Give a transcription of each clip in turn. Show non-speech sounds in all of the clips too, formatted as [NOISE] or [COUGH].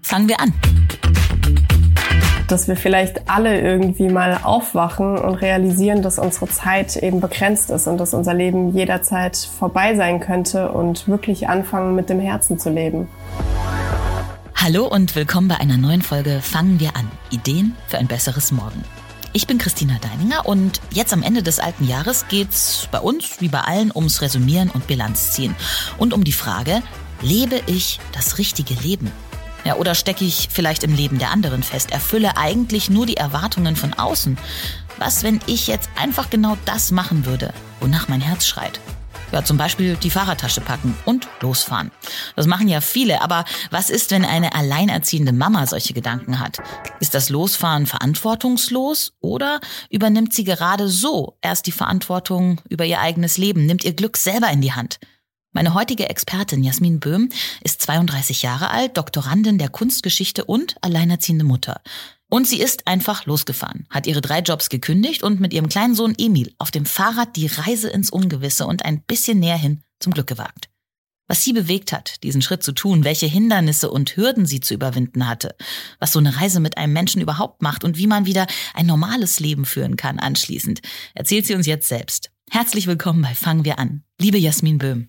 Fangen wir an. Dass wir vielleicht alle irgendwie mal aufwachen und realisieren, dass unsere Zeit eben begrenzt ist und dass unser Leben jederzeit vorbei sein könnte und wirklich anfangen, mit dem Herzen zu leben. Hallo und willkommen bei einer neuen Folge Fangen wir an. Ideen für ein besseres Morgen. Ich bin Christina Deininger und jetzt am Ende des alten Jahres geht's bei uns wie bei allen ums Resümieren und Bilanz ziehen und um die Frage, lebe ich das richtige Leben? Ja, oder stecke ich vielleicht im Leben der anderen fest, erfülle eigentlich nur die Erwartungen von außen? Was, wenn ich jetzt einfach genau das machen würde, wonach mein Herz schreit? Ja, zum Beispiel die Fahrradtasche packen und losfahren. Das machen ja viele, aber was ist, wenn eine alleinerziehende Mama solche Gedanken hat? Ist das Losfahren verantwortungslos oder übernimmt sie gerade so erst die Verantwortung über ihr eigenes Leben, nimmt ihr Glück selber in die Hand? Meine heutige Expertin Jasmin Böhm ist 32 Jahre alt, Doktorandin der Kunstgeschichte und alleinerziehende Mutter. Und sie ist einfach losgefahren, hat ihre drei Jobs gekündigt und mit ihrem kleinen Sohn Emil auf dem Fahrrad die Reise ins Ungewisse und ein bisschen näher hin zum Glück gewagt. Was sie bewegt hat, diesen Schritt zu tun, welche Hindernisse und Hürden sie zu überwinden hatte, was so eine Reise mit einem Menschen überhaupt macht und wie man wieder ein normales Leben führen kann anschließend, erzählt sie uns jetzt selbst. Herzlich willkommen bei Fangen wir an. Liebe Jasmin Böhm.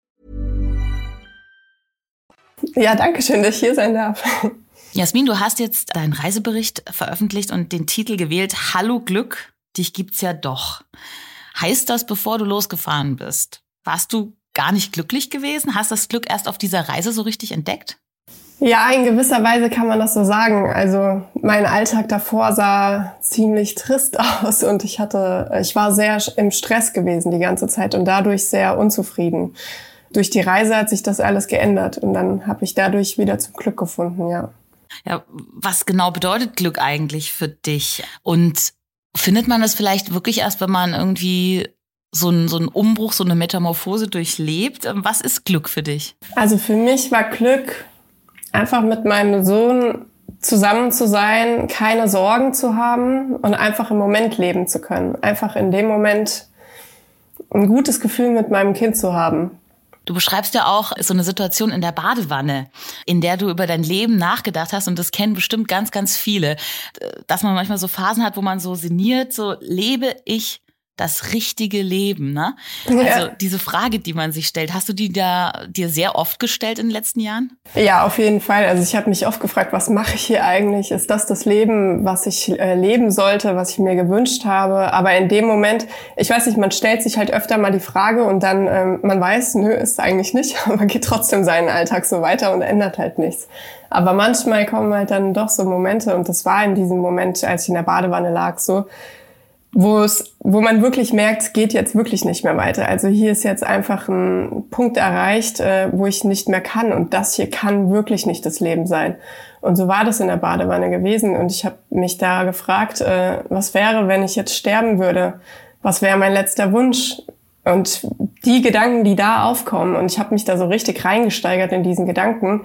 Ja, danke schön, dass ich hier sein darf. Jasmin, du hast jetzt deinen Reisebericht veröffentlicht und den Titel gewählt, Hallo Glück, dich gibt's ja doch. Heißt das, bevor du losgefahren bist, warst du gar nicht glücklich gewesen? Hast das Glück erst auf dieser Reise so richtig entdeckt? Ja, in gewisser Weise kann man das so sagen. Also mein Alltag davor sah ziemlich trist [LAUGHS] aus und ich hatte, ich war sehr im Stress gewesen die ganze Zeit und dadurch sehr unzufrieden. Durch die Reise hat sich das alles geändert und dann habe ich dadurch wieder zum Glück gefunden, ja. Ja, was genau bedeutet Glück eigentlich für dich? Und findet man das vielleicht wirklich erst, wenn man irgendwie so einen, so einen Umbruch, so eine Metamorphose durchlebt? Was ist Glück für dich? Also für mich war Glück einfach mit meinem Sohn zusammen zu sein, keine Sorgen zu haben und einfach im Moment leben zu können. Einfach in dem Moment ein gutes Gefühl mit meinem Kind zu haben. Du beschreibst ja auch so eine Situation in der Badewanne, in der du über dein Leben nachgedacht hast und das kennen bestimmt ganz, ganz viele, dass man manchmal so Phasen hat, wo man so sinniert, so lebe ich das richtige Leben, ne? Ja. Also diese Frage, die man sich stellt, hast du die da dir sehr oft gestellt in den letzten Jahren? Ja, auf jeden Fall. Also ich habe mich oft gefragt, was mache ich hier eigentlich? Ist das das Leben, was ich äh, leben sollte, was ich mir gewünscht habe? Aber in dem Moment, ich weiß nicht, man stellt sich halt öfter mal die Frage und dann ähm, man weiß, nö, ist eigentlich nicht, [LAUGHS] aber man geht trotzdem seinen Alltag so weiter und ändert halt nichts. Aber manchmal kommen halt dann doch so Momente und das war in diesem Moment, als ich in der Badewanne lag, so wo es, wo man wirklich merkt, es geht jetzt wirklich nicht mehr weiter. Also hier ist jetzt einfach ein Punkt erreicht, äh, wo ich nicht mehr kann und das hier kann wirklich nicht das Leben sein. Und so war das in der Badewanne gewesen und ich habe mich da gefragt, äh, was wäre, wenn ich jetzt sterben würde? Was wäre mein letzter Wunsch? Und die Gedanken, die da aufkommen, und ich habe mich da so richtig reingesteigert in diesen Gedanken,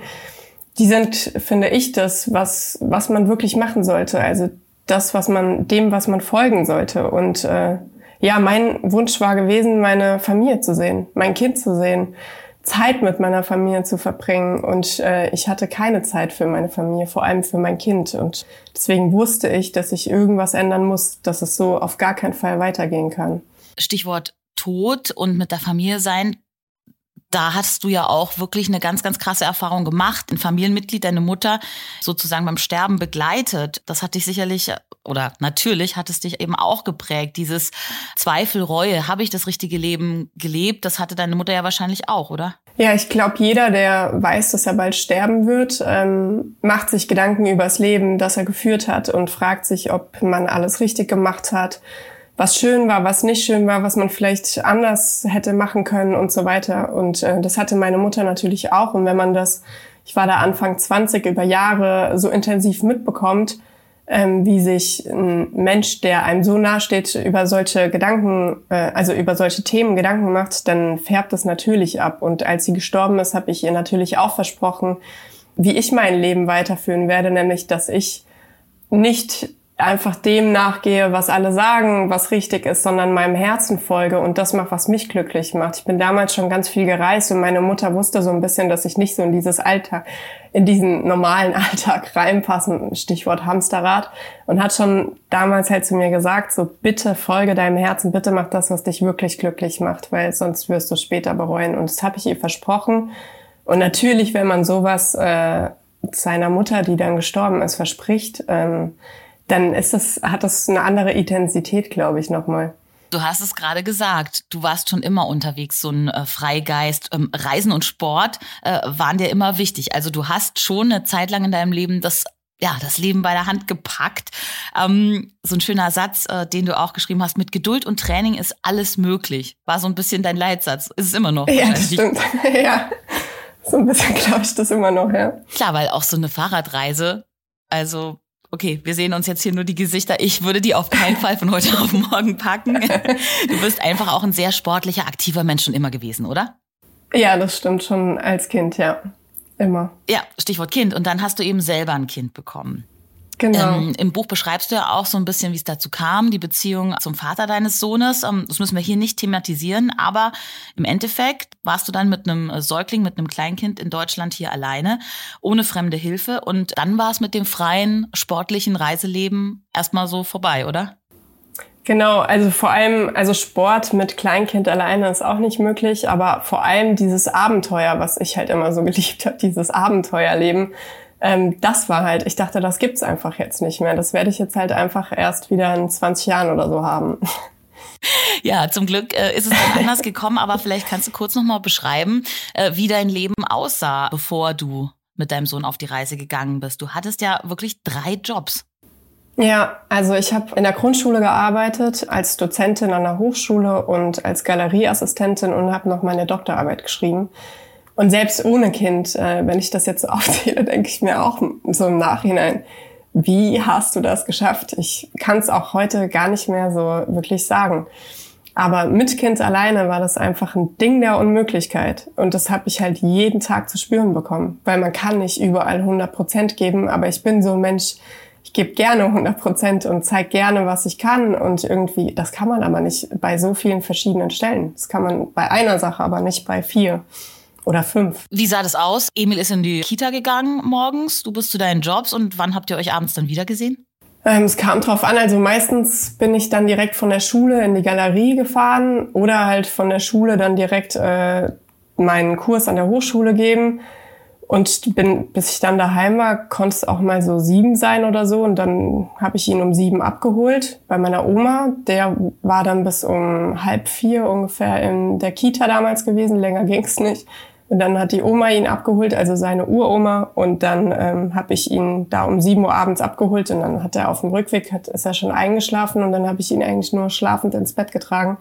die sind, finde ich, das, was, was man wirklich machen sollte. Also das, was man, dem, was man folgen sollte. Und äh, ja, mein Wunsch war gewesen, meine Familie zu sehen, mein Kind zu sehen, Zeit mit meiner Familie zu verbringen. Und äh, ich hatte keine Zeit für meine Familie, vor allem für mein Kind. Und deswegen wusste ich, dass ich irgendwas ändern muss, dass es so auf gar keinen Fall weitergehen kann. Stichwort Tod und mit der Familie sein da hast du ja auch wirklich eine ganz, ganz krasse Erfahrung gemacht. Ein Familienmitglied, deine Mutter sozusagen beim Sterben begleitet. Das hat dich sicherlich oder natürlich hat es dich eben auch geprägt. Dieses Zweifel, Reue, habe ich das richtige Leben gelebt? Das hatte deine Mutter ja wahrscheinlich auch, oder? Ja, ich glaube, jeder, der weiß, dass er bald sterben wird, ähm, macht sich Gedanken über das Leben, das er geführt hat und fragt sich, ob man alles richtig gemacht hat, was schön war, was nicht schön war, was man vielleicht anders hätte machen können und so weiter. Und äh, das hatte meine Mutter natürlich auch. Und wenn man das, ich war da Anfang 20, über Jahre so intensiv mitbekommt, ähm, wie sich ein Mensch, der einem so nahe steht, über solche Gedanken, äh, also über solche Themen Gedanken macht, dann färbt es natürlich ab. Und als sie gestorben ist, habe ich ihr natürlich auch versprochen, wie ich mein Leben weiterführen werde, nämlich dass ich nicht einfach dem nachgehe, was alle sagen, was richtig ist, sondern meinem Herzen folge und das macht, was mich glücklich macht. Ich bin damals schon ganz viel gereist und meine Mutter wusste so ein bisschen, dass ich nicht so in dieses Alltag, in diesen normalen [LAUGHS] Alltag reinpassen, Stichwort Hamsterrad, und hat schon damals halt zu mir gesagt, so bitte folge deinem Herzen, bitte mach das, was dich wirklich glücklich macht, weil sonst wirst du später bereuen. Und das habe ich ihr versprochen. Und natürlich, wenn man sowas äh, seiner Mutter, die dann gestorben ist, verspricht, ähm, dann ist das, hat das eine andere Intensität, glaube ich, nochmal. Du hast es gerade gesagt, du warst schon immer unterwegs, so ein äh, Freigeist. Ähm, Reisen und Sport äh, waren dir immer wichtig. Also du hast schon eine Zeit lang in deinem Leben das ja, das Leben bei der Hand gepackt. Ähm, so ein schöner Satz, äh, den du auch geschrieben hast, mit Geduld und Training ist alles möglich. War so ein bisschen dein Leitsatz. Ist es immer noch. Ja, das stimmt. [LAUGHS] ja, so ein bisschen glaube ich das immer noch, ja. Klar, weil auch so eine Fahrradreise, also Okay, wir sehen uns jetzt hier nur die Gesichter. Ich würde die auf keinen Fall von heute auf morgen packen. [LAUGHS] Du bist einfach auch ein sehr sportlicher, aktiver Mensch schon immer gewesen, oder? Ja, das stimmt schon als Kind, ja. Immer. Ja, Stichwort Kind. Und dann hast du eben selber ein Kind bekommen. Genau. Ähm, Im Buch beschreibst du ja auch so ein bisschen, wie es dazu kam, die Beziehung zum Vater deines Sohnes. Ähm, das müssen wir hier nicht thematisieren, aber im Endeffekt warst du dann mit einem Säugling, mit einem Kleinkind in Deutschland hier alleine, ohne fremde Hilfe. Und dann war es mit dem freien, sportlichen Reiseleben erstmal so vorbei, oder? Genau, also vor allem, also Sport mit Kleinkind alleine ist auch nicht möglich, aber vor allem dieses Abenteuer, was ich halt immer so [LAUGHS] geliebt habe, dieses Abenteuerleben, ähm, das war halt, ich dachte, das gibt's einfach jetzt nicht mehr. Das werde ich jetzt halt einfach erst wieder in 20 Jahren oder so haben. Ja, zum Glück äh, ist es dann [LAUGHS] anders gekommen, aber vielleicht kannst du kurz nochmal beschreiben, äh, wie dein Leben aussah, bevor du mit deinem Sohn auf die Reise gegangen bist. Du hattest ja wirklich drei Jobs. Ja, also ich habe in der Grundschule gearbeitet, als Dozentin an der Hochschule und als Galerieassistentin und habe noch meine Doktorarbeit geschrieben. Und selbst ohne Kind, äh, wenn ich das jetzt so [LAUGHS] aufzähle, denke ich mir auch so im Nachhinein, wie hast du das geschafft? Ich kann es auch heute gar nicht mehr so wirklich sagen. Aber mit Kind alleine war das einfach ein Ding der Unmöglichkeit. Und das habe ich halt jeden Tag zu spüren bekommen. Weil man kann nicht überall 100 Prozent geben, aber ich bin so ein Mensch, ich gebe gerne 100 Prozent und zeige gerne, was ich kann. Und irgendwie, das kann man aber nicht bei so vielen verschiedenen Stellen. Das kann man bei einer Sache, aber nicht bei vier oder fünf. Wie sah das aus? Emil ist in die Kita gegangen morgens, du bist zu deinen Jobs und wann habt ihr euch abends dann wieder gesehen? Ähm, es kam drauf an, also meistens bin ich dann direkt von der Schule in die Galerie gefahren oder halt von der Schule dann direkt äh, meinen Kurs an der Hochschule geben. Und bin, bis ich dann daheim war, konnte es auch mal so sieben sein oder so. Und dann habe ich ihn um sieben abgeholt bei meiner Oma. Der war dann bis um halb vier ungefähr in der Kita damals gewesen. Länger ging's nicht. Und dann hat die Oma ihn abgeholt, also seine Uroma. Und dann ähm, habe ich ihn da um sieben Uhr abends abgeholt. Und dann hat er auf dem Rückweg, hat, ist er schon eingeschlafen. Und dann habe ich ihn eigentlich nur schlafend ins Bett getragen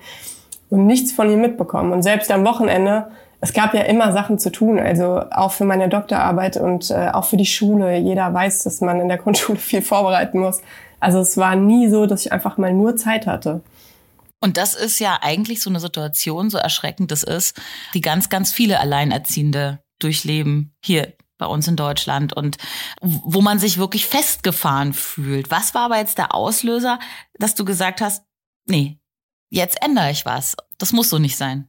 und nichts von ihm mitbekommen. Und selbst am Wochenende, es gab ja immer Sachen zu tun. Also auch für meine Doktorarbeit und äh, auch für die Schule. Jeder weiß, dass man in der Grundschule [LAUGHS] viel vorbereiten muss. Also es war nie so, dass ich einfach mal nur Zeit hatte. Und das ist ja eigentlich so eine Situation, so erschreckend das ist, die ganz, ganz viele Alleinerziehende durchleben hier bei uns in Deutschland und wo man sich wirklich festgefahren fühlt. Was war aber jetzt der Auslöser, dass du gesagt hast, nee, jetzt ändere ich was. Das muss so nicht sein.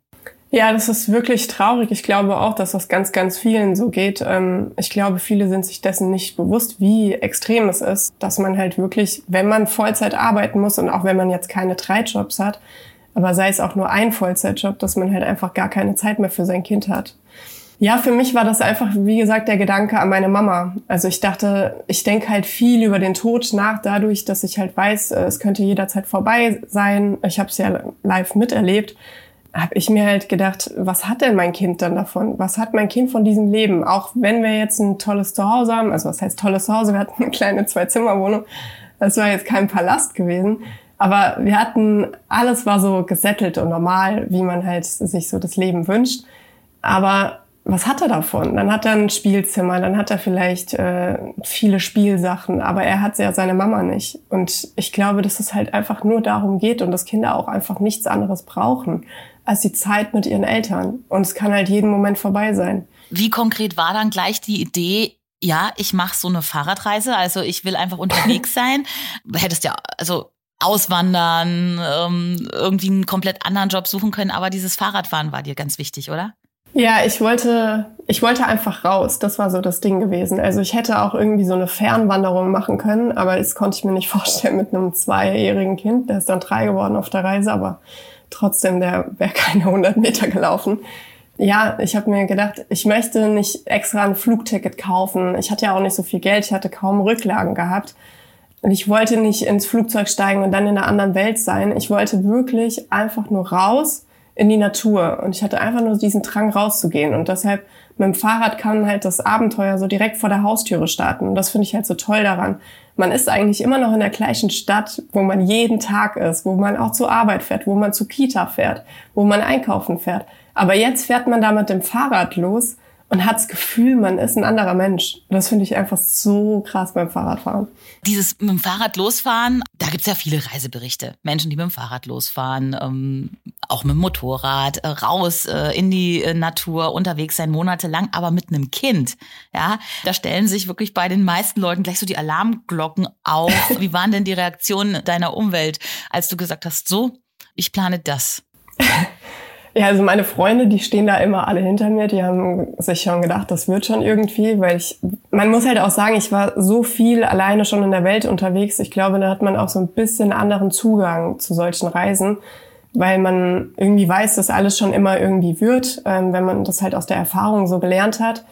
Ja, das ist wirklich traurig. Ich glaube auch, dass das ganz, ganz vielen so geht. Ähm, ich glaube, viele sind sich dessen nicht bewusst, wie extrem es ist, dass man halt wirklich, wenn man Vollzeit arbeiten muss und auch wenn man jetzt keine drei Jobs hat, aber sei es auch nur ein Vollzeitjob, dass man halt einfach gar keine Zeit mehr für sein Kind hat. Ja, für mich war das einfach, wie gesagt, der Gedanke an meine Mama. Also ich dachte, ich denke halt viel über den Tod nach, dadurch, dass ich halt weiß, äh, es könnte jederzeit vorbei sein. Ich habe es ja live miterlebt habe ich mir halt gedacht, was hat denn mein Kind dann davon? Was hat mein Kind von diesem Leben? Auch wenn wir jetzt ein tolles Zuhause haben, also was heißt tolles Zuhause? Wir hatten eine kleine Zwei-Zimmer-Wohnung. Das war jetzt kein Palast gewesen. Aber wir hatten, alles war so gesettelt und normal, wie man halt sich so das Leben wünscht. Aber was hat er davon? Dann hat er ein Spielzimmer, dann hat er vielleicht äh, viele Spielsachen, aber er hat ja seine Mama nicht. Und ich glaube, dass es halt einfach nur darum geht und dass Kinder auch einfach nichts anderes brauchen als die Zeit mit ihren Eltern. Und es kann halt jeden Moment vorbei sein. Wie konkret war dann gleich die Idee, ja, ich mache so eine Fahrradreise, also ich will einfach unterwegs [LAUGHS] sein. Hättest ja, also auswandern, ähm, irgendwie einen komplett anderen Job suchen können, aber dieses Fahrradfahren war dir ganz wichtig, oder? Ja, ich wollte, ich wollte einfach raus. Das war so das Ding gewesen. Also ich hätte auch irgendwie so eine Fernwanderung machen können, aber das konnte ich mir nicht [LAUGHS] vorstellen mit einem zweijährigen Kind. Der ist dann drei geworden auf der Reise, aber trotzdem, der wäre keine 100 Meter gelaufen. Ja, ich habe mir gedacht, ich möchte nicht extra ein Flugticket kaufen. Ich hatte ja auch nicht so viel Geld, ich hatte kaum Rücklagen gehabt. Und ich wollte nicht ins Flugzeug steigen und dann in einer anderen Welt sein. Ich wollte wirklich einfach nur raus in die Natur. Und ich hatte einfach nur diesen Drang rauszugehen. Und deshalb mit dem Fahrrad kann halt das Abenteuer so direkt vor der Haustüre starten. Und das finde ich halt so toll daran. Man ist eigentlich immer noch in der gleichen Stadt, wo man jeden Tag ist, wo man auch zur Arbeit fährt, wo man zu Kita fährt, wo man einkaufen fährt. Aber jetzt fährt man da mit dem Fahrrad los und hat das Gefühl, man ist ein anderer Mensch. Das finde ich einfach so krass beim Fahrradfahren. Dieses mit dem Fahrrad losfahren, da gibt's ja viele Reiseberichte. Menschen, die mit dem Fahrrad losfahren, ähm, auch mit dem Motorrad, äh, raus äh, in die äh, Natur, unterwegs sein, monatelang, aber mit einem Kind. Ja, da stellen sich wirklich bei den meisten Leuten gleich so die Alarmglocken auf. [LAUGHS] Wie waren denn die Reaktionen deiner Umwelt, als du gesagt hast, so, ich plane das? [LAUGHS] Ja, also meine Freunde, die stehen da immer alle hinter mir. Die haben sich schon gedacht, das wird schon irgendwie, weil ich, man muss halt auch sagen, ich war so viel alleine schon in der Welt unterwegs. Ich glaube, da hat man auch so ein bisschen anderen Zugang zu solchen Reisen, weil man irgendwie weiß, dass alles schon immer irgendwie wird, ähm, wenn man das halt aus der Erfahrung so gelernt hat.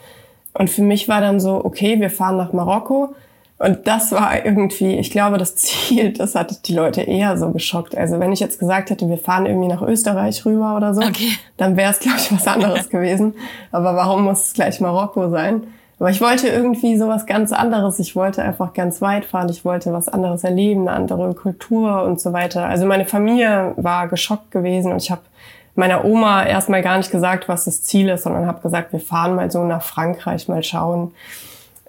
Und für mich war dann so, okay, wir fahren nach Marokko und das war irgendwie, ich glaube, das Ziel, das hat die Leute eher so geschockt. Also wenn ich jetzt gesagt hätte, wir fahren irgendwie nach Österreich rüber oder so, okay. dann wäre es, glaube ich, was anderes [LAUGHS] gewesen. Aber warum muss es gleich Marokko sein? Aber ich wollte irgendwie sowas ganz anderes. Ich wollte einfach ganz weit fahren. Ich wollte was anderes erleben, eine andere Kultur und so weiter. Also meine Familie war geschockt gewesen und ich habe meiner Oma erstmal gar nicht gesagt, was das Ziel ist, sondern habe gesagt, wir fahren mal so nach Frankreich, mal schauen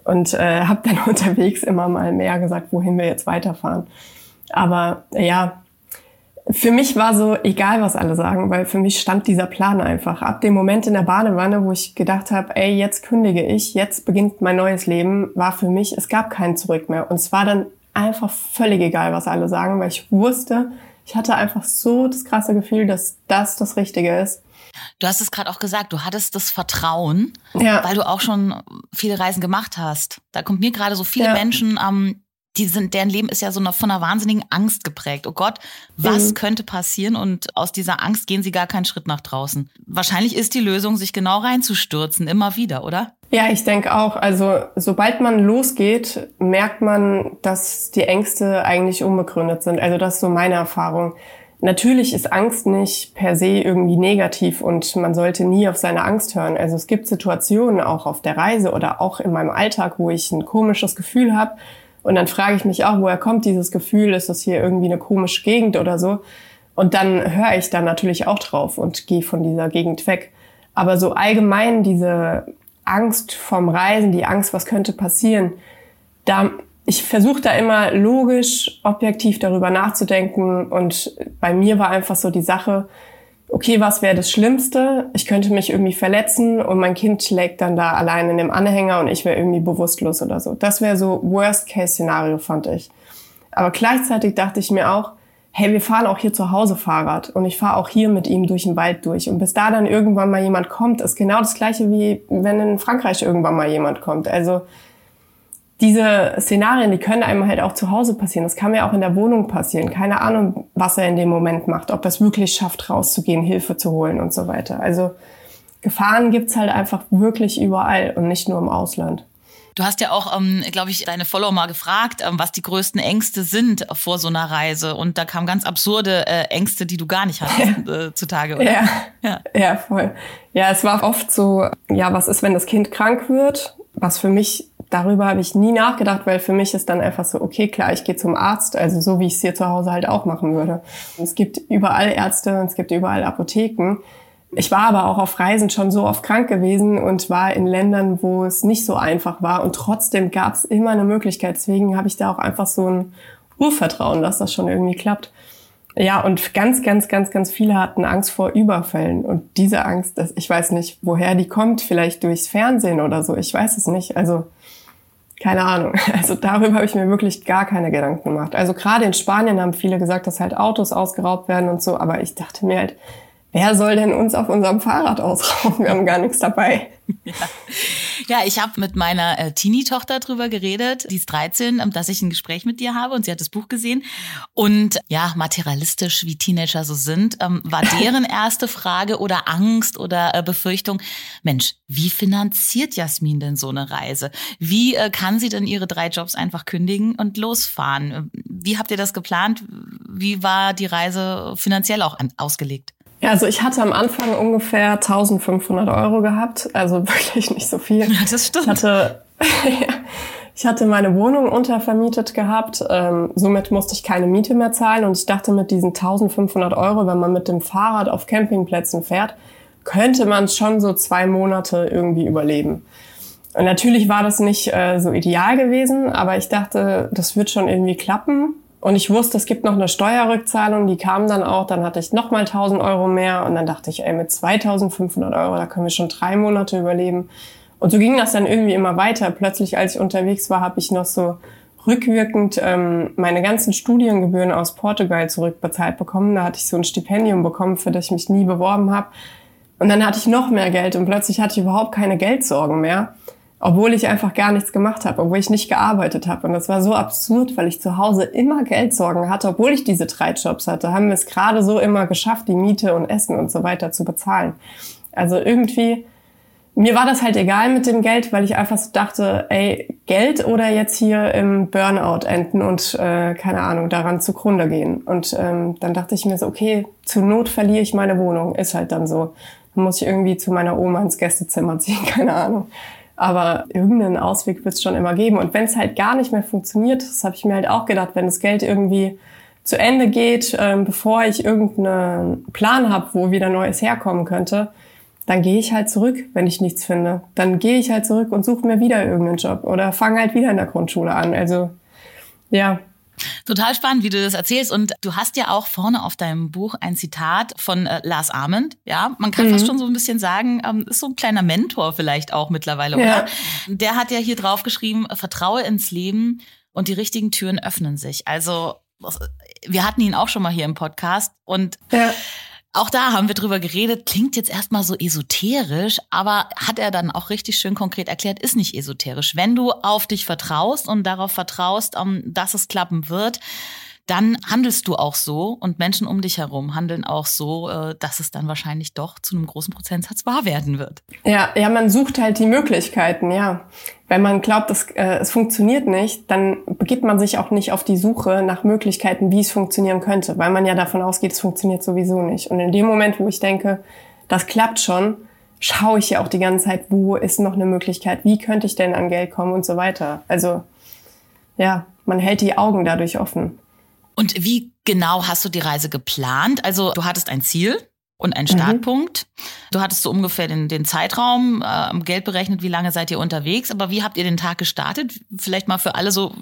und äh, habe dann [LAUGHS] unterwegs immer mal mehr gesagt, wohin wir jetzt weiterfahren. Aber ja, für mich war so egal, was alle sagen, weil für mich stand dieser Plan einfach. Ab dem Moment in der Badewanne, wo ich gedacht habe, ey, jetzt kündige ich, jetzt beginnt mein neues Leben, war für mich, es gab kein Zurück mehr. Und es war dann einfach völlig egal, was alle sagen, weil ich wusste, ich hatte einfach so das krasse Gefühl, dass das das Richtige ist. Du hast es gerade auch gesagt, du hattest das Vertrauen, ja. weil du auch schon viele Reisen gemacht hast. Da kommt mir gerade so viele ja. Menschen, ähm, die sind, deren Leben ist ja so von einer wahnsinnigen Angst geprägt. Oh Gott, was mhm. könnte passieren? Und aus dieser Angst gehen sie gar keinen Schritt nach draußen. Wahrscheinlich ist die Lösung, sich genau reinzustürzen, immer wieder, oder? Ja, ich denke auch. Also sobald man losgeht, merkt man, dass die Ängste eigentlich unbegründet sind. Also das ist so meine Erfahrung. Natürlich ist Angst nicht per se irgendwie negativ und man sollte nie auf seine Angst hören. Also es gibt Situationen auch auf der Reise oder auch in meinem Alltag, wo ich ein komisches Gefühl habe und dann frage ich mich auch, woher kommt dieses Gefühl? Ist das hier irgendwie eine komische Gegend oder so? Und dann höre ich dann natürlich auch drauf und gehe von dieser Gegend weg. Aber so allgemein diese Angst vom Reisen, die Angst, was könnte passieren, da ich versuche da immer logisch, objektiv darüber nachzudenken. Und bei mir war einfach so die Sache, okay, was wäre das Schlimmste? Ich könnte mich irgendwie verletzen und mein Kind schlägt dann da allein in dem Anhänger und ich wäre irgendwie bewusstlos oder so. Das wäre so Worst-Case-Szenario, fand ich. Aber gleichzeitig dachte ich mir auch, hey, wir fahren auch hier zu Hause Fahrrad und ich fahre auch hier mit ihm durch den Wald durch. Und bis da dann irgendwann mal jemand kommt, ist genau das gleiche wie wenn in Frankreich irgendwann mal jemand kommt. Also diese Szenarien, die können einem halt auch zu Hause passieren. Das kann mir auch in der Wohnung passieren. Keine Ahnung, was er in dem Moment macht, ob er es wirklich schafft, rauszugehen, Hilfe zu holen und so weiter. Also Gefahren gibt's halt einfach wirklich überall und nicht nur im Ausland. Du hast ja auch, ähm, glaube ich, deine Follower mal gefragt, ähm, was die größten Ängste sind vor so einer Reise. Und da kamen ganz absurde äh, Ängste, die du gar nicht hattest [LAUGHS] äh, zutage, oder? Ja, ja, ja, voll. Ja, es war oft so, ja, was ist, wenn das Kind krank wird? Was für mich darüber habe ich nie nachgedacht, weil für mich ist dann einfach so, okay, klar, ich gehe zum Arzt, also so wie ich es hier zu Hause halt auch machen würde. Es gibt überall Ärzte und es gibt überall Apotheken. Ich war aber auch auf Reisen schon so oft krank gewesen und war in Ländern, wo es nicht so einfach war und trotzdem gab es immer eine Möglichkeit. Deswegen habe ich da auch einfach so ein Urvertrauen, dass das schon irgendwie klappt. Ja, und ganz, ganz, ganz, ganz viele hatten Angst vor Überfällen. Und diese Angst, ich weiß nicht, woher die kommt, vielleicht durchs Fernsehen oder so, ich weiß es nicht. Also, keine Ahnung. [LAUGHS] Also darüber habe ich mir wirklich gar keine Gedanken gemacht. Also gerade in Spanien haben viele gesagt, dass halt Autos ausgeraubt werden und so, aber ich dachte mir halt, wer soll denn uns auf unserem Fahrrad ausrauben? Wir haben gar nichts dabei. Ja, [LAUGHS] ja ich habe mit meiner äh, Teenie-Tochter drüber geredet, die ist 13, ähm, dass ich ein Gespräch mit dir habe und sie hat das Buch gesehen. Und ja, materialistisch, wie Teenager so sind, ähm, war [LAUGHS] deren erste Frage oder Angst oder äh, Befürchtung, Mensch, wie finanziert Jasmin denn so eine Reise? Wie äh, kann sie denn ihre drei Jobs einfach kündigen und losfahren? Wie habt ihr das geplant? Wie war die Reise finanziell auch an, ausgelegt? Also ich hatte am Anfang ungefähr 1500 Euro gehabt, also [LAUGHS] wirklich nicht so viel. Ja, das stimmt. Ich hatte, [LAUGHS] ich hatte meine Wohnung untervermietet gehabt, ähm, somit musste ich keine Miete mehr zahlen und ich dachte mit diesen 1500 Euro, wenn man mit dem Fahrrad auf Campingplätzen fährt, könnte man schon so zwei Monate irgendwie überleben. Und natürlich war das nicht äh, so ideal gewesen, aber ich dachte, das wird schon irgendwie klappen. Und ich wusste, es gibt noch eine Steuerrückzahlung, die kam dann auch. Dann hatte ich nochmal 1000 Euro mehr und dann dachte ich, ey, mit 2500 Euro, da können wir schon drei Monate überleben. Und so ging das dann irgendwie immer weiter. Plötzlich, als ich unterwegs war, habe ich noch so rückwirkend ähm, meine ganzen Studiengebühren aus Portugal zurückbezahlt bekommen. Da hatte ich so ein Stipendium bekommen, für das ich mich nie beworben habe. Und dann hatte ich noch mehr Geld und plötzlich hatte ich überhaupt keine Geldsorgen mehr obwohl ich einfach gar nichts gemacht habe, obwohl ich nicht gearbeitet habe. Und das war so absurd, weil ich zu Hause immer Geldsorgen hatte, obwohl ich diese drei Jobs hatte, haben wir es gerade so immer geschafft, die Miete und Essen und so weiter zu bezahlen. Also irgendwie, mir war das halt egal mit dem Geld, weil ich einfach so dachte, ey, Geld oder jetzt hier im Burnout enden und äh, keine Ahnung, daran zugrunde gehen. Und ähm, dann dachte ich mir so, okay, zur Not verliere ich meine Wohnung, ist halt dann so. Dann muss ich irgendwie zu meiner Oma ins Gästezimmer ziehen, [LAUGHS] keine Ahnung. Aber irgendeinen Ausweg wird es schon immer geben. Und wenn es halt gar nicht mehr funktioniert, das habe ich mir halt auch gedacht, wenn das Geld irgendwie zu Ende geht, ähm, bevor ich irgendeinen Plan habe, wo wieder Neues herkommen könnte, dann gehe ich halt zurück, wenn ich nichts finde. Dann gehe ich halt zurück und suche mir wieder irgendeinen Job oder fange halt wieder in der Grundschule an. Also ja, Total spannend, wie du das erzählst. Und du hast ja auch vorne auf deinem Buch ein Zitat von äh, Lars Arment. Ja, man kann mhm. fast schon so ein bisschen sagen, ähm, ist so ein kleiner Mentor vielleicht auch mittlerweile, ja. oder? Der hat ja hier drauf geschrieben, vertraue ins Leben und die richtigen Türen öffnen sich. Also, wir hatten ihn auch schon mal hier im Podcast und ja. Auch da haben wir drüber geredet, klingt jetzt erstmal so esoterisch, aber hat er dann auch richtig schön konkret erklärt, ist nicht esoterisch. Wenn du auf dich vertraust und darauf vertraust, ähm, dass es klappen wird, dann handelst du auch so und Menschen um dich herum handeln auch so, äh, dass es dann wahrscheinlich doch zu einem großen Prozentsatz wahr werden wird. Ja, ja, man sucht halt die Möglichkeiten, ja. Wenn man glaubt, dass, äh, es funktioniert nicht, dann begibt man sich auch nicht auf die Suche nach Möglichkeiten, wie es funktionieren könnte, weil man ja davon ausgeht, es funktioniert sowieso nicht. Und in dem Moment, wo ich denke, das klappt schon, schaue ich ja auch die ganze Zeit, wo ist noch eine Möglichkeit, wie könnte ich denn an Geld kommen und so weiter. Also ja, man hält die Augen dadurch offen. Und wie genau hast du die Reise geplant? Also du hattest ein Ziel und einen mhm. Startpunkt. Mhm. Du hattest so ungefähr den, den Zeitraum, äh, Geld berechnet, wie lange seid ihr unterwegs. Aber wie habt ihr den Tag gestartet? Vielleicht mal für alle so,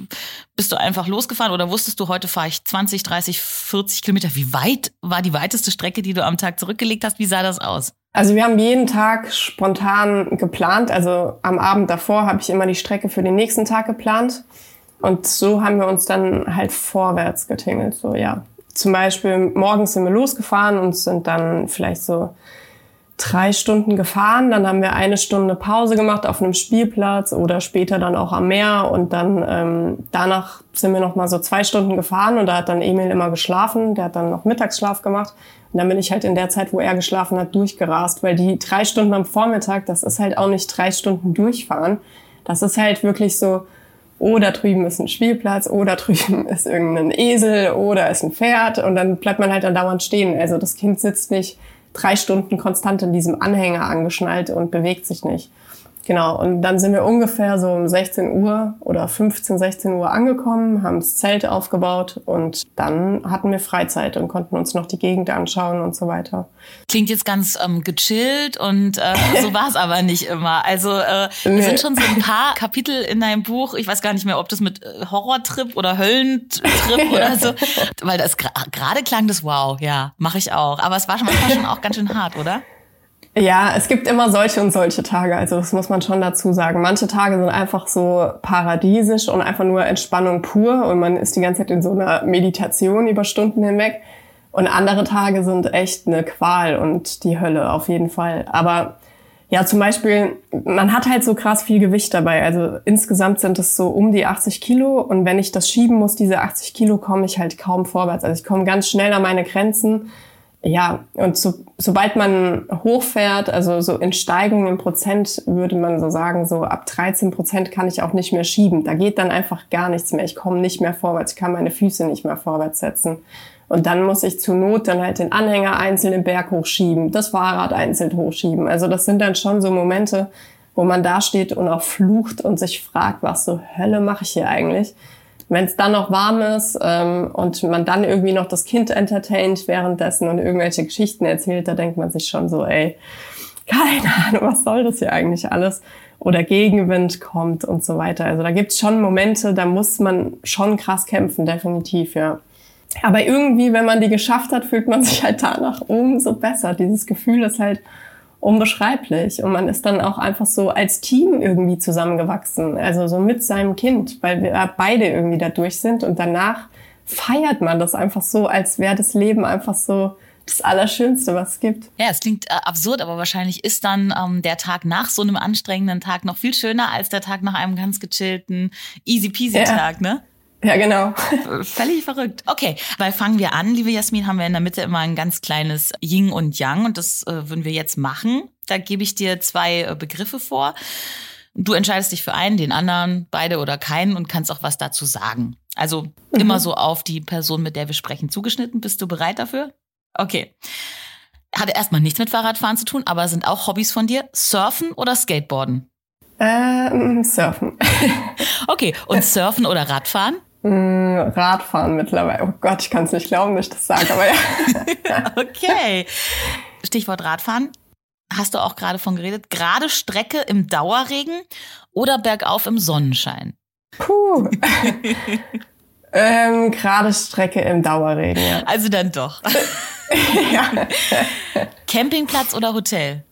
bist du einfach losgefahren oder wusstest du, heute fahre ich 20, 30, 40 Kilometer? Wie weit war die weiteste Strecke, die du am Tag zurückgelegt hast? Wie sah das aus? Also wir haben jeden Tag spontan geplant. Also am Abend davor habe ich immer die Strecke für den nächsten Tag geplant. Und so haben wir uns dann halt vorwärts getingelt, so ja. Zum Beispiel morgens sind wir losgefahren und sind dann vielleicht so drei Stunden gefahren. Dann haben wir eine Stunde Pause gemacht auf einem Spielplatz oder später dann auch am Meer. Und dann ähm, danach sind wir noch mal so zwei Stunden gefahren und da hat dann Emil immer geschlafen. Der hat dann noch Mittagsschlaf gemacht. Und dann bin ich halt in der Zeit, wo er geschlafen hat, durchgerast, weil die drei Stunden am Vormittag, das ist halt auch nicht drei Stunden durchfahren. Das ist halt wirklich so oh, drüben ist ein Spielplatz, oh, drüben [LAUGHS] ist irgendein Esel oder ist ein Pferd und dann bleibt man halt dann dauernd stehen. Also das Kind sitzt nicht drei Stunden konstant in diesem Anhänger angeschnallt und bewegt sich nicht. Genau, und dann sind wir ungefähr so um 16 Uhr oder 15, 16 Uhr angekommen, haben das Zelt aufgebaut und dann hatten wir Freizeit und konnten uns noch die Gegend anschauen und so weiter. Klingt jetzt ganz ähm, gechillt und äh, [LAUGHS] so war es aber nicht immer. Also äh, nee. sind schon so ein paar Kapitel in deinem Buch, ich weiß gar nicht mehr, ob das mit äh, Horrortrip oder Höllentrip [LAUGHS] oder so, weil das gerade klang das wow, ja, mache ich auch. Aber es war schon manchmal schon auch ganz schön hart, oder? Ja, es gibt immer solche und solche Tage. Also das muss man schon dazu sagen. Manche Tage sind einfach so paradiesisch und einfach nur Entspannung pur und man ist die ganze Zeit in so einer Meditation über Stunden hinweg. Und andere Tage sind echt eine Qual und die Hölle auf jeden Fall. Aber ja, zum Beispiel, man hat halt so krass viel Gewicht dabei. Also insgesamt sind es so um die 80 Kilo. Und wenn ich das schieben muss, diese 80 Kilo, komme ich halt kaum vorwärts. Also ich komme ganz schnell an meine Grenzen ja, und so, sobald man hochfährt, also so in Steigung im Prozent, würde man so sagen, so ab 13 Prozent kann ich auch nicht mehr schieben. Da geht dann einfach gar nichts mehr. Ich komme nicht mehr vorwärts. Ich kann meine Füße nicht mehr vorwärts setzen. Und dann muss ich zur Not dann halt den Anhänger einzeln den Berg hochschieben, das Fahrrad einzeln hochschieben. Also das sind dann schon so Momente, wo man da steht und auch flucht und sich fragt, was so Hölle mache ich hier eigentlich? Wenn es dann noch warm ist ähm, und man dann irgendwie noch das Kind entertaint währenddessen und irgendwelche Geschichten erzählt, da denkt man sich schon so, ey, keine Ahnung, was soll das hier eigentlich alles? Oder Gegenwind kommt und so weiter. Also da gibt's schon Momente, da muss man schon krass kämpfen, definitiv, ja. Aber irgendwie, wenn man die geschafft hat, fühlt man sich halt danach umso besser. Dieses Gefühl ist halt unbeschreiblich. Und man ist dann auch einfach so als Team irgendwie zusammengewachsen. Also so mit seinem Kind, weil wir beide irgendwie da durch sind. Und danach feiert man das einfach so, als wäre das Leben einfach so das Allerschönste, was es gibt. Ja, es klingt äh, absurd, aber wahrscheinlich ist dann ähm, der Tag nach so einem anstrengenden Tag noch viel schöner als der Tag nach einem ganz gechillten, easy peasy ja. Tag, ne? Ja, genau. Völlig verrückt. Okay, weil fangen wir an, liebe Jasmin, haben wir in der Mitte immer ein ganz kleines Yin und Yang und das äh, würden wir jetzt machen. Da gebe ich dir zwei äh, Begriffe vor. Du entscheidest dich für einen, den anderen, beide oder keinen und kannst auch was dazu sagen. Also mhm. immer so auf die Person, mit der wir sprechen, zugeschnitten. Bist du bereit dafür? Okay. Hatte erstmal nichts mit Fahrradfahren zu tun, aber sind auch Hobbys von dir. Surfen oder Skateboarden? Ähm, surfen. [LAUGHS] okay, und Surfen oder Radfahren? Mm, Radfahren mittlerweile. Oh Gott, ich kann es nicht glauben, dass ich das sage, aber ja. [LAUGHS] okay. Stichwort Radfahren. Hast du auch gerade von geredet? Gerade Strecke im Dauerregen oder bergauf im Sonnenschein? Puh. [LAUGHS] ähm, gerade Strecke im Dauerregen, ja. Also dann doch. [LAUGHS] ja. Campingplatz oder Hotel?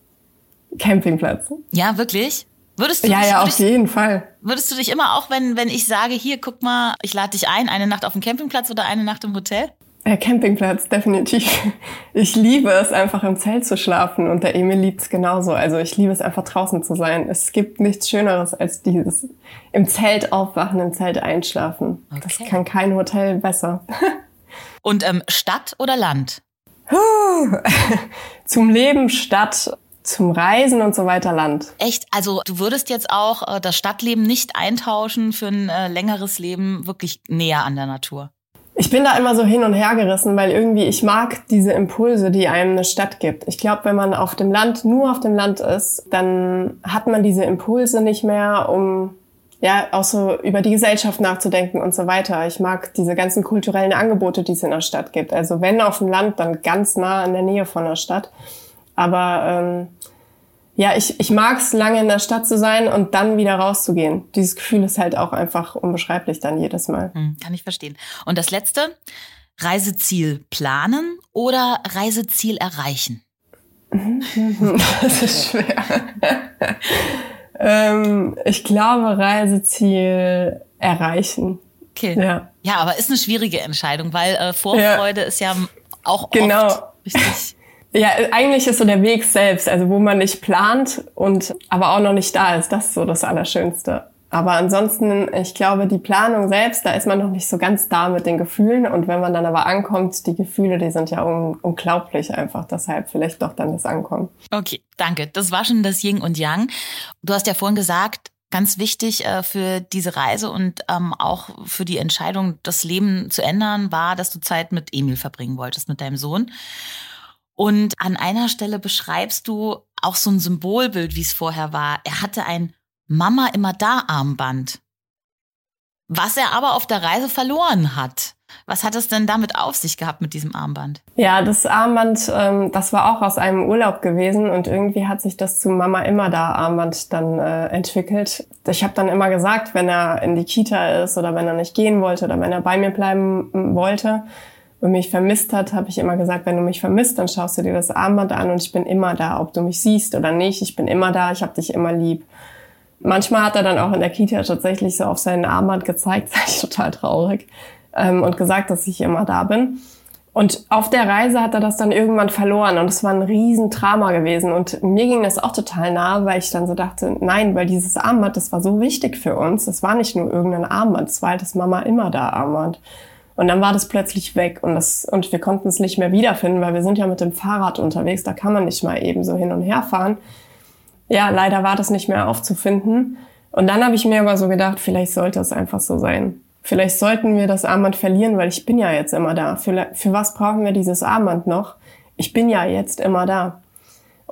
Campingplatz. Ja, wirklich? Würdest du ja, dich, ja, auf jeden Fall. Würdest du dich immer auch, wenn, wenn ich sage, hier, guck mal, ich lade dich ein, eine Nacht auf dem Campingplatz oder eine Nacht im Hotel? Ja, Campingplatz, definitiv. Ich liebe es, einfach im Zelt zu schlafen und der Emil liebt es genauso. Also ich liebe es einfach draußen zu sein. Es gibt nichts Schöneres als dieses im Zelt aufwachen, im Zelt einschlafen. Okay. Das kann kein Hotel besser. Und ähm, Stadt oder Land? [LAUGHS] Zum Leben Stadt zum Reisen und so weiter Land. Echt? Also du würdest jetzt auch äh, das Stadtleben nicht eintauschen für ein äh, längeres Leben wirklich näher an der Natur? Ich bin da immer so hin und her gerissen, weil irgendwie ich mag diese Impulse, die einem eine Stadt gibt. Ich glaube, wenn man auf dem Land, nur auf dem Land ist, dann hat man diese Impulse nicht mehr, um ja auch so über die Gesellschaft nachzudenken und so weiter. Ich mag diese ganzen kulturellen Angebote, die es in der Stadt gibt. Also wenn auf dem Land, dann ganz nah in der Nähe von der Stadt. Aber ähm, ja, ich, ich mag es, lange in der Stadt zu sein und dann wieder rauszugehen. Dieses Gefühl ist halt auch einfach unbeschreiblich dann jedes Mal. Hm, kann ich verstehen. Und das Letzte, Reiseziel planen oder Reiseziel erreichen? [LAUGHS] das ist schwer. [LAUGHS] ähm, ich glaube, Reiseziel erreichen. Okay. Ja. ja, aber ist eine schwierige Entscheidung, weil äh, Vorfreude ja. ist ja auch genau. oft richtig ja, eigentlich ist so der Weg selbst, also wo man nicht plant und aber auch noch nicht da ist, das ist so das Allerschönste. Aber ansonsten, ich glaube, die Planung selbst, da ist man noch nicht so ganz da mit den Gefühlen. Und wenn man dann aber ankommt, die Gefühle, die sind ja un unglaublich einfach. Deshalb vielleicht doch dann das Ankommen. Okay, danke. Das war schon das Yin und Yang. Du hast ja vorhin gesagt, ganz wichtig äh, für diese Reise und ähm, auch für die Entscheidung, das Leben zu ändern, war, dass du Zeit mit Emil verbringen wolltest, mit deinem Sohn. Und an einer Stelle beschreibst du auch so ein Symbolbild, wie es vorher war. Er hatte ein Mama immer da Armband, was er aber auf der Reise verloren hat. Was hat es denn damit auf sich gehabt mit diesem Armband? Ja, das Armband, ähm, das war auch aus einem Urlaub gewesen und irgendwie hat sich das zu Mama immer da Armband dann äh, entwickelt. Ich habe dann immer gesagt, wenn er in die Kita ist oder wenn er nicht gehen wollte oder wenn er bei mir bleiben wollte und mich vermisst hat, habe ich immer gesagt, wenn du mich vermisst, dann schaust du dir das Armband an und ich bin immer da, ob du mich siehst oder nicht. Ich bin immer da, ich habe dich immer lieb. Manchmal hat er dann auch in der Kita tatsächlich so auf seinen Armband gezeigt, [LAUGHS] das ich total traurig ähm, und gesagt, dass ich immer da bin. Und auf der Reise hat er das dann irgendwann verloren und es war ein Riesendrama gewesen. Und mir ging das auch total nah, weil ich dann so dachte, nein, weil dieses Armband, das war so wichtig für uns. Das war nicht nur irgendein Armband, es war halt das Mama immer da Armband. Und dann war das plötzlich weg und das, und wir konnten es nicht mehr wiederfinden, weil wir sind ja mit dem Fahrrad unterwegs, da kann man nicht mal eben so hin und her fahren. Ja, leider war das nicht mehr aufzufinden. Und dann habe ich mir aber so gedacht, vielleicht sollte es einfach so sein. Vielleicht sollten wir das Armband verlieren, weil ich bin ja jetzt immer da. Für, für was brauchen wir dieses Armband noch? Ich bin ja jetzt immer da.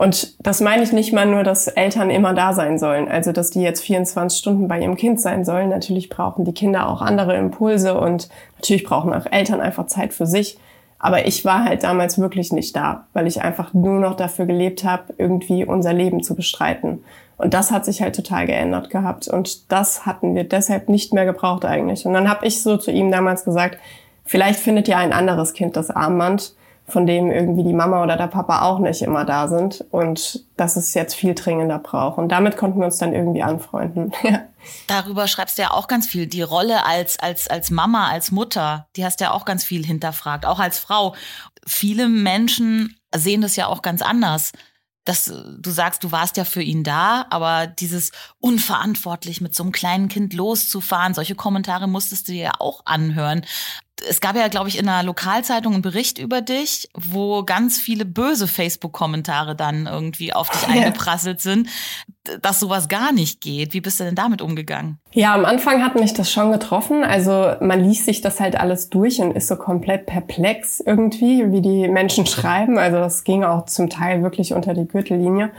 Und das meine ich nicht mal nur, dass Eltern immer da sein sollen, also dass die jetzt 24 Stunden bei ihrem Kind sein sollen. Natürlich brauchen die Kinder auch andere Impulse und natürlich brauchen auch Eltern einfach Zeit für sich. Aber ich war halt damals wirklich nicht da, weil ich einfach nur noch dafür gelebt habe, irgendwie unser Leben zu bestreiten. Und das hat sich halt total geändert gehabt. Und das hatten wir deshalb nicht mehr gebraucht eigentlich. Und dann habe ich so zu ihm damals gesagt, vielleicht findet ja ein anderes Kind das Armband, von dem irgendwie die Mama oder der Papa auch nicht immer da sind und dass es jetzt viel dringender braucht. Und damit konnten wir uns dann irgendwie anfreunden. [LAUGHS] Darüber schreibst du ja auch ganz viel. Die Rolle als, als, als Mama, als Mutter, die hast du ja auch ganz viel hinterfragt, auch als Frau. Viele Menschen sehen das ja auch ganz anders dass du sagst, du warst ja für ihn da, aber dieses unverantwortlich mit so einem kleinen Kind loszufahren, solche Kommentare musstest du dir ja auch anhören es gab ja, glaube ich, in einer Lokalzeitung einen Bericht über dich, wo ganz viele böse Facebook-Kommentare dann irgendwie auf dich [LAUGHS] eingeprasselt sind, dass sowas gar nicht geht. Wie bist du denn damit umgegangen? Ja, am Anfang hat mich das schon getroffen. Also man liest sich das halt alles durch und ist so komplett perplex irgendwie, wie die Menschen schreiben. Also das ging auch zum Teil wirklich unter die Gürtellinie.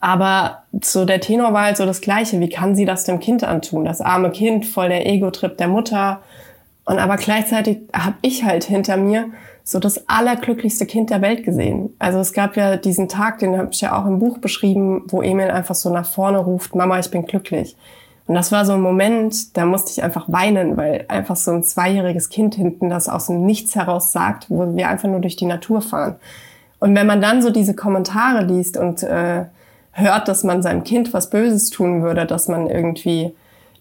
Aber so der Tenor war halt so das Gleiche. Wie kann sie das dem Kind antun? Das arme Kind, voll der Ego-Trip der Mutter und aber gleichzeitig habe ich halt hinter mir so das allerglücklichste Kind der Welt gesehen. Also es gab ja diesen Tag, den habe ich ja auch im Buch beschrieben, wo Emil einfach so nach vorne ruft, Mama, ich bin glücklich. Und das war so ein Moment, da musste ich einfach weinen, weil einfach so ein zweijähriges Kind hinten das aus dem Nichts heraus sagt, wo wir einfach nur durch die Natur fahren. Und wenn man dann so diese Kommentare liest und äh, hört, dass man seinem Kind was Böses tun würde, dass man irgendwie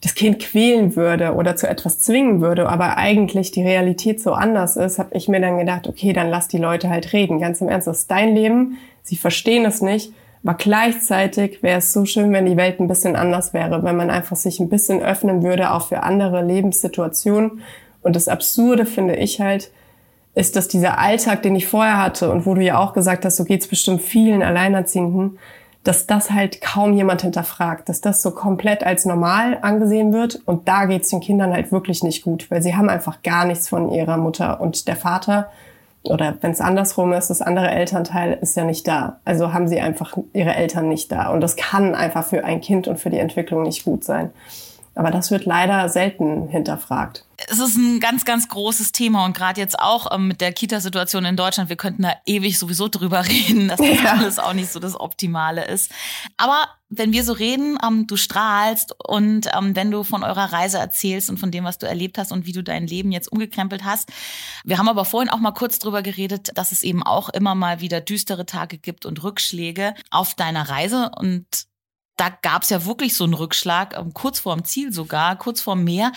das Kind quälen würde oder zu etwas zwingen würde, aber eigentlich die Realität so anders ist, habe ich mir dann gedacht, okay, dann lass die Leute halt reden. Ganz im Ernst, das ist dein Leben, sie verstehen es nicht, aber gleichzeitig wäre es so schön, wenn die Welt ein bisschen anders wäre, wenn man einfach sich ein bisschen öffnen würde, auch für andere Lebenssituationen. Und das Absurde finde ich halt, ist, dass dieser Alltag, den ich vorher hatte und wo du ja auch gesagt hast, so geht's bestimmt vielen Alleinerziehenden, dass das halt kaum jemand hinterfragt, dass das so komplett als normal angesehen wird und da geht's den Kindern halt wirklich nicht gut, weil sie haben einfach gar nichts von ihrer Mutter und der Vater oder wenn es andersrum ist, das andere Elternteil ist ja nicht da. Also haben sie einfach ihre Eltern nicht da und das kann einfach für ein Kind und für die Entwicklung nicht gut sein. Aber das wird leider selten hinterfragt. Es ist ein ganz, ganz großes Thema und gerade jetzt auch ähm, mit der Kita-Situation in Deutschland, wir könnten da ewig sowieso drüber [LAUGHS] reden, dass das ja. alles auch nicht so das Optimale ist. Aber wenn wir so reden, ähm, du strahlst und ähm, wenn du von eurer Reise erzählst und von dem, was du erlebt hast und wie du dein Leben jetzt umgekrempelt hast. Wir haben aber vorhin auch mal kurz drüber geredet, dass es eben auch immer mal wieder düstere Tage gibt und Rückschläge auf deiner Reise und da gab es ja wirklich so einen Rückschlag, ähm, kurz vorm Ziel sogar, kurz vorm Meer.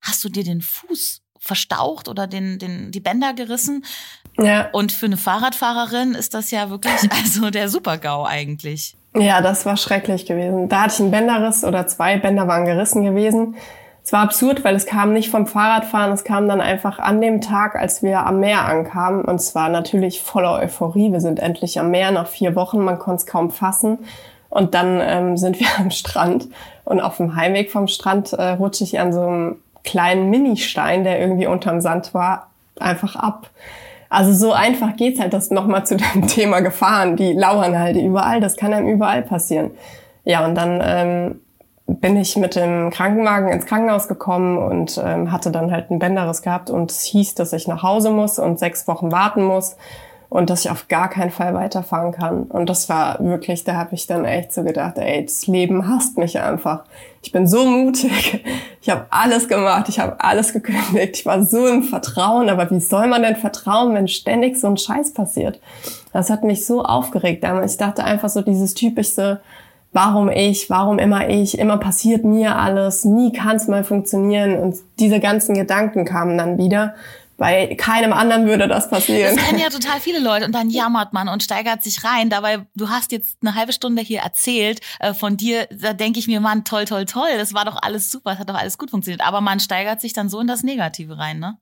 Hast du dir den Fuß verstaucht oder den, den, die Bänder gerissen? Ja. Und für eine Fahrradfahrerin ist das ja wirklich [LAUGHS] also der Super-GAU eigentlich. Ja, das war schrecklich gewesen. Da hatte ich einen Bänderriss oder zwei Bänder waren gerissen gewesen. Es war absurd, weil es kam nicht vom Fahrradfahren, es kam dann einfach an dem Tag, als wir am Meer ankamen. Und zwar natürlich voller Euphorie. Wir sind endlich am Meer nach vier Wochen, man konnte es kaum fassen. Und dann ähm, [LAUGHS] sind wir am Strand und auf dem Heimweg vom Strand äh, rutsche ich an so einem kleinen Ministein, der irgendwie unterm Sand war, einfach ab. Also so einfach geht's halt, das nochmal zu [LAUGHS] dem Thema Gefahren, die lauern halt überall, das kann einem überall passieren. Ja, und dann ähm, bin ich mit dem Krankenwagen ins Krankenhaus gekommen und ähm, hatte dann halt ein Bänderriss gehabt und es hieß, dass ich nach Hause muss und sechs Wochen warten muss und dass ich auf gar keinen Fall weiterfahren kann. Und das war wirklich, da habe ich dann echt so gedacht, ey, das Leben hasst mich einfach. Ich bin so mutig, [LAUGHS] ich habe alles gemacht, ich habe alles gekündigt, ich war so im Vertrauen, aber wie soll man denn vertrauen, wenn ständig so ein Scheiß passiert? Das hat mich so aufgeregt damals. Ich dachte einfach so dieses typische, warum ich, warum immer ich, immer passiert mir alles, nie kann es mal funktionieren und diese ganzen Gedanken kamen dann wieder. Bei keinem anderen würde das passieren. Das kennen ja [LAUGHS] total viele Leute und dann jammert man und steigert sich rein. Dabei, du hast jetzt eine halbe Stunde hier erzählt äh, von dir, da denke ich mir, Mann, toll, toll, toll, das war doch alles super, das hat doch alles gut funktioniert. Aber man steigert sich dann so in das Negative rein, ne?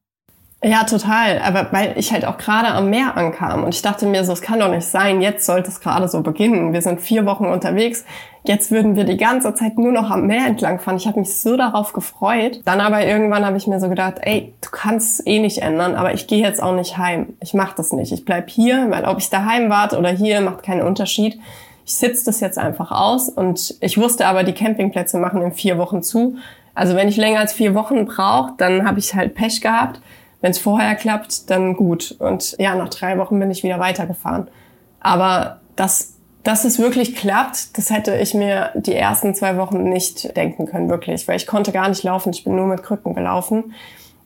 Ja, total. Aber weil ich halt auch gerade am Meer ankam und ich dachte mir so, es kann doch nicht sein, jetzt sollte es gerade so beginnen. Wir sind vier Wochen unterwegs. Jetzt würden wir die ganze Zeit nur noch am Meer entlang fahren. Ich habe mich so darauf gefreut. Dann aber irgendwann habe ich mir so gedacht, ey, du kannst eh nicht ändern, aber ich gehe jetzt auch nicht heim. Ich mache das nicht. Ich bleib hier, weil ob ich daheim warte oder hier, macht keinen Unterschied. Ich sitze das jetzt einfach aus und ich wusste aber, die Campingplätze machen in vier Wochen zu. Also wenn ich länger als vier Wochen brauche, dann habe ich halt Pech gehabt. Wenn es vorher klappt, dann gut. Und ja, nach drei Wochen bin ich wieder weitergefahren. Aber dass, dass es wirklich klappt, das hätte ich mir die ersten zwei Wochen nicht denken können, wirklich. Weil ich konnte gar nicht laufen, ich bin nur mit Krücken gelaufen.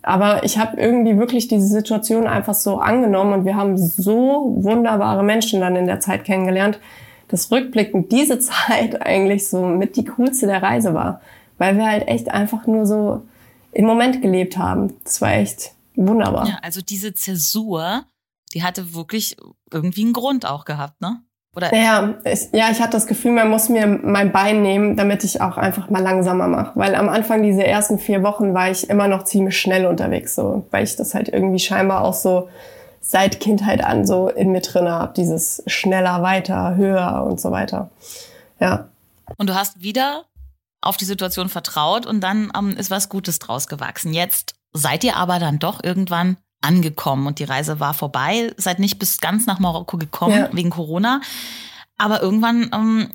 Aber ich habe irgendwie wirklich diese Situation einfach so angenommen und wir haben so wunderbare Menschen dann in der Zeit kennengelernt, dass rückblickend diese [LAUGHS] Zeit eigentlich so mit die coolste der Reise war. Weil wir halt echt einfach nur so im Moment gelebt haben. Das war echt wunderbar. Ja, also diese Zäsur, die hatte wirklich irgendwie einen Grund auch gehabt, ne? Oder? Ja, ich, ja, ich hatte das Gefühl, man muss mir mein Bein nehmen, damit ich auch einfach mal langsamer mache. Weil am Anfang diese ersten vier Wochen war ich immer noch ziemlich schnell unterwegs, so, weil ich das halt irgendwie scheinbar auch so seit Kindheit an so in mir drin habe, dieses schneller, weiter, höher und so weiter. Ja. Und du hast wieder auf die Situation vertraut und dann ähm, ist was Gutes draus gewachsen. Jetzt seid ihr aber dann doch irgendwann angekommen und die Reise war vorbei, seid nicht bis ganz nach Marokko gekommen ja. wegen Corona. Aber irgendwann ähm,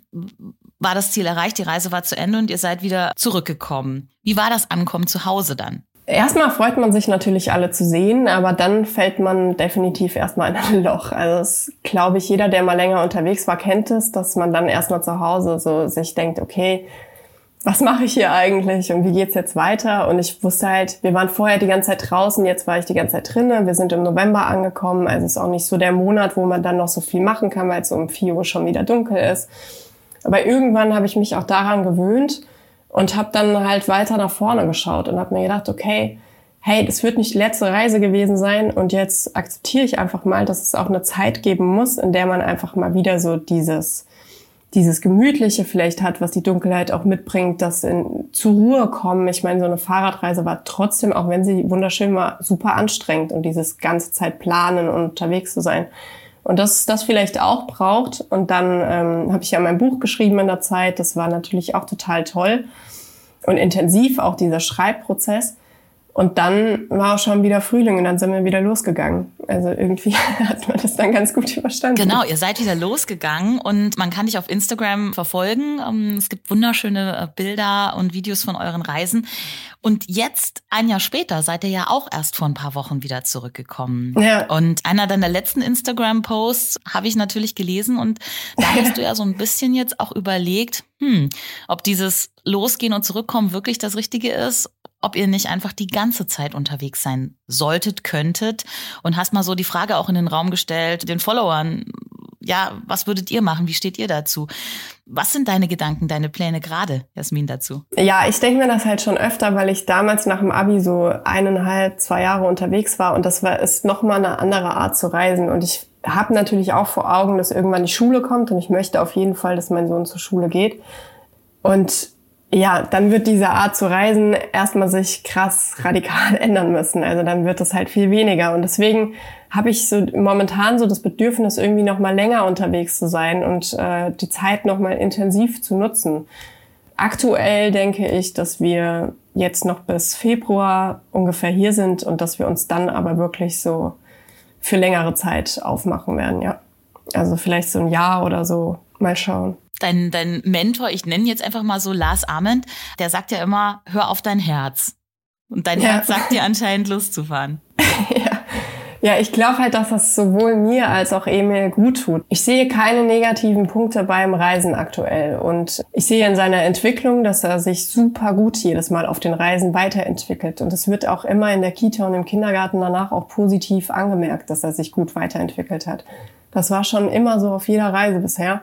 war das Ziel erreicht, die Reise war zu Ende und ihr seid wieder zurückgekommen. Wie war das Ankommen zu Hause dann? Erstmal freut man sich natürlich alle zu sehen, aber dann fällt man definitiv erstmal in ein Loch. Also das glaube ich, jeder, der mal länger unterwegs war, kennt es, dass man dann erstmal zu Hause so sich denkt, okay, was mache ich hier eigentlich und wie geht's jetzt weiter? Und ich wusste halt, wir waren vorher die ganze Zeit draußen, jetzt war ich die ganze Zeit drinnen. Wir sind im November angekommen, also ist auch nicht so der Monat, wo man dann noch so viel machen kann, weil es um 4 Uhr schon wieder dunkel ist. Aber irgendwann habe ich mich auch daran gewöhnt und habe dann halt weiter nach vorne geschaut und habe mir gedacht, okay, hey, das wird nicht die letzte Reise gewesen sein und jetzt akzeptiere ich einfach mal, dass es auch eine Zeit geben muss, in der man einfach mal wieder so dieses dieses Gemütliche vielleicht hat, was die Dunkelheit auch mitbringt, das in, zur Ruhe kommen. Ich meine, so eine Fahrradreise war trotzdem, auch wenn sie wunderschön war, super anstrengend und dieses ganze Zeit planen und unterwegs zu sein. Und das das vielleicht auch braucht. Und dann ähm, habe ich ja mein Buch geschrieben in der Zeit. Das war natürlich auch total toll und intensiv, auch dieser Schreibprozess. Und dann war auch schon wieder Frühling und dann sind wir wieder losgegangen. Also irgendwie [LAUGHS] hat man das dann ganz gut überstanden. Genau, ihr seid wieder losgegangen und man kann dich auf Instagram verfolgen. Ähm, es gibt wunderschöne äh, Bilder und Videos von euren Reisen. Und jetzt, ein Jahr später, seid ihr ja auch erst vor ein paar Wochen wieder zurückgekommen. Ja. Und einer deiner letzten Instagram-Posts habe ich natürlich gelesen und da [LAUGHS] hast du ja so ein bisschen jetzt auch überlegt, hm, ob dieses Losgehen und Zurückkommen wirklich das Richtige ist ob ihr nicht einfach die ganze Zeit unterwegs sein solltet, könntet und hast mal so die Frage auch in den Raum gestellt, den Followern, ja, was würdet ihr machen? Wie steht ihr dazu? Was sind deine Gedanken, deine Pläne gerade, Jasmin, dazu? Ja, ich denke mir das halt schon öfter, weil ich damals nach dem Abi so eineinhalb, zwei Jahre unterwegs war und das war, ist nochmal eine andere Art zu reisen und ich habe natürlich auch vor Augen, dass irgendwann die Schule kommt und ich möchte auf jeden Fall, dass mein Sohn zur Schule geht. Und ja, dann wird diese Art zu reisen erstmal sich krass radikal [LAUGHS] ändern müssen. Also dann wird es halt viel weniger. Und deswegen habe ich so momentan so das Bedürfnis, irgendwie noch mal länger unterwegs zu sein und äh, die Zeit noch mal intensiv zu nutzen. Aktuell denke ich, dass wir jetzt noch bis Februar ungefähr hier sind und dass wir uns dann aber wirklich so für längere Zeit aufmachen werden, ja. Also vielleicht so ein Jahr oder so. Mal schauen. Dein, dein Mentor, ich nenne jetzt einfach mal so Lars Ament, der sagt ja immer, hör auf dein Herz. Und dein ja. Herz sagt dir anscheinend Lust zu fahren. [LAUGHS] ja. Ja, ich glaube halt, dass das sowohl mir als auch Emil gut tut. Ich sehe keine negativen Punkte beim Reisen aktuell. Und ich sehe in seiner Entwicklung, dass er sich super gut jedes Mal auf den Reisen weiterentwickelt. Und es wird auch immer in der Kita und im Kindergarten danach auch positiv angemerkt, dass er sich gut weiterentwickelt hat. Das war schon immer so auf jeder Reise bisher.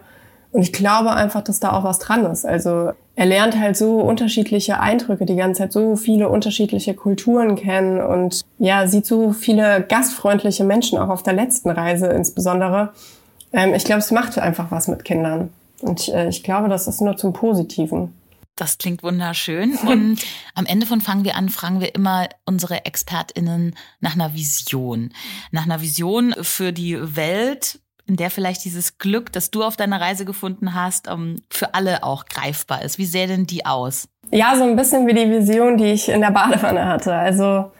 Und ich glaube einfach, dass da auch was dran ist. Also er lernt halt so unterschiedliche Eindrücke die ganze Zeit, so viele unterschiedliche Kulturen kennen und ja, sieht so viele gastfreundliche Menschen auch auf der letzten Reise insbesondere. Ähm, ich glaube, es macht einfach was mit Kindern. Und äh, ich glaube, das ist nur zum Positiven. Das klingt wunderschön. Und [LAUGHS] am Ende von Fangen wir an, fragen wir immer unsere ExpertInnen nach einer Vision. Nach einer Vision für die Welt, in der vielleicht dieses Glück, das du auf deiner Reise gefunden hast, ähm, für alle auch greifbar ist. Wie sähe denn die aus? Ja, so ein bisschen wie die Vision, die ich in der Badewanne hatte. Also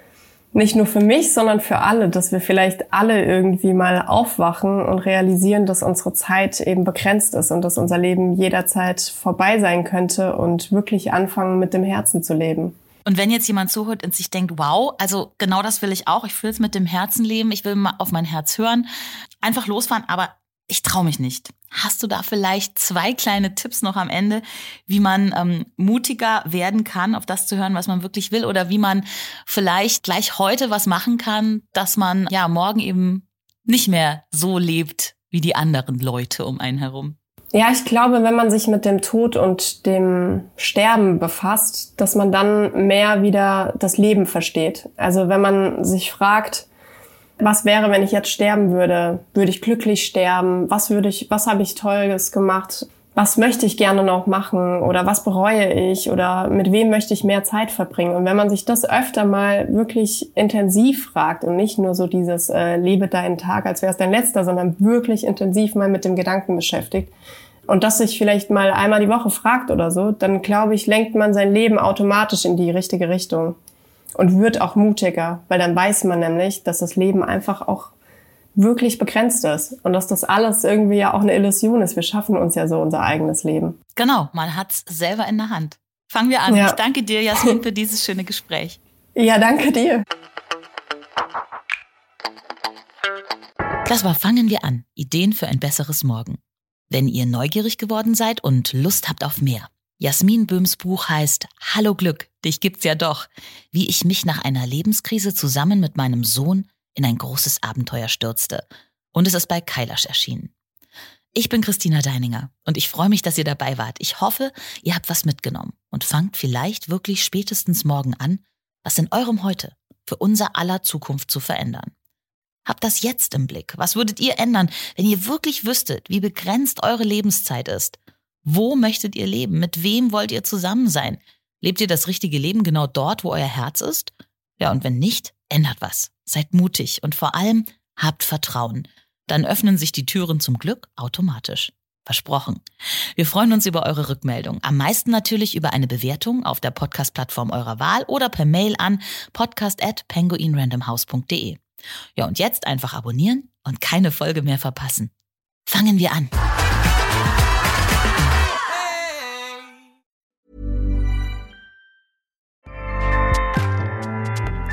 nicht nur für mich, sondern für alle, dass wir vielleicht alle irgendwie mal aufwachen und realisieren, dass unsere Zeit eben begrenzt ist und dass unser Leben jederzeit vorbei sein könnte und wirklich anfangen, mit dem Herzen zu leben. Und wenn jetzt jemand zuhört und sich denkt, wow, also genau das will ich auch, ich will es mit dem Herzen leben, ich will mal auf mein Herz hören, einfach losfahren, aber ich traue mich nicht. Hast du da vielleicht zwei kleine Tipps noch am Ende, wie man ähm, mutiger werden kann, auf das zu hören, was man wirklich will, oder wie man vielleicht gleich heute was machen kann, dass man ja morgen eben nicht mehr so lebt wie die anderen Leute um einen herum? Ja, ich glaube, wenn man sich mit dem Tod und dem Sterben befasst, dass man dann mehr wieder das Leben versteht. Also wenn man sich fragt, was wäre, wenn ich jetzt sterben würde? Würde ich glücklich sterben? Was würde ich, was habe ich Tolles gemacht? Was möchte ich gerne noch machen? Oder was bereue ich? Oder mit wem möchte ich mehr Zeit verbringen? Und wenn man sich das öfter mal wirklich intensiv fragt und nicht nur so dieses äh, lebe deinen Tag, als wäre es dein letzter, sondern wirklich intensiv mal mit dem Gedanken beschäftigt, und das sich vielleicht mal einmal die Woche fragt oder so, dann glaube ich, lenkt man sein Leben automatisch in die richtige Richtung und wird auch mutiger, weil dann weiß man nämlich, dass das Leben einfach auch wirklich begrenzt ist und dass das alles irgendwie ja auch eine Illusion ist. Wir schaffen uns ja so unser eigenes Leben. Genau, man hat's selber in der Hand. Fangen wir an. Ja. Ich danke dir, Jasmin, für dieses schöne Gespräch. Ja, danke dir. Das war Fangen wir an. Ideen für ein besseres Morgen. Wenn ihr neugierig geworden seid und Lust habt auf mehr, Jasmin Böhms Buch heißt Hallo Glück, dich gibt's ja doch, wie ich mich nach einer Lebenskrise zusammen mit meinem Sohn in ein großes Abenteuer stürzte. Und es ist bei Kailash erschienen. Ich bin Christina Deininger und ich freue mich, dass ihr dabei wart. Ich hoffe, ihr habt was mitgenommen und fangt vielleicht wirklich spätestens morgen an, was in eurem Heute für unser aller Zukunft zu verändern. Habt das jetzt im Blick. Was würdet ihr ändern, wenn ihr wirklich wüsstet, wie begrenzt eure Lebenszeit ist? Wo möchtet ihr leben? Mit wem wollt ihr zusammen sein? Lebt ihr das richtige Leben genau dort, wo euer Herz ist? Ja, und wenn nicht, ändert was. Seid mutig und vor allem habt Vertrauen. Dann öffnen sich die Türen zum Glück automatisch. Versprochen. Wir freuen uns über eure Rückmeldung. Am meisten natürlich über eine Bewertung auf der Podcast-Plattform eurer Wahl oder per Mail an podcast.penguinrandomhouse.de. Ja, und jetzt einfach abonnieren und keine Folge mehr verpassen. Fangen wir an.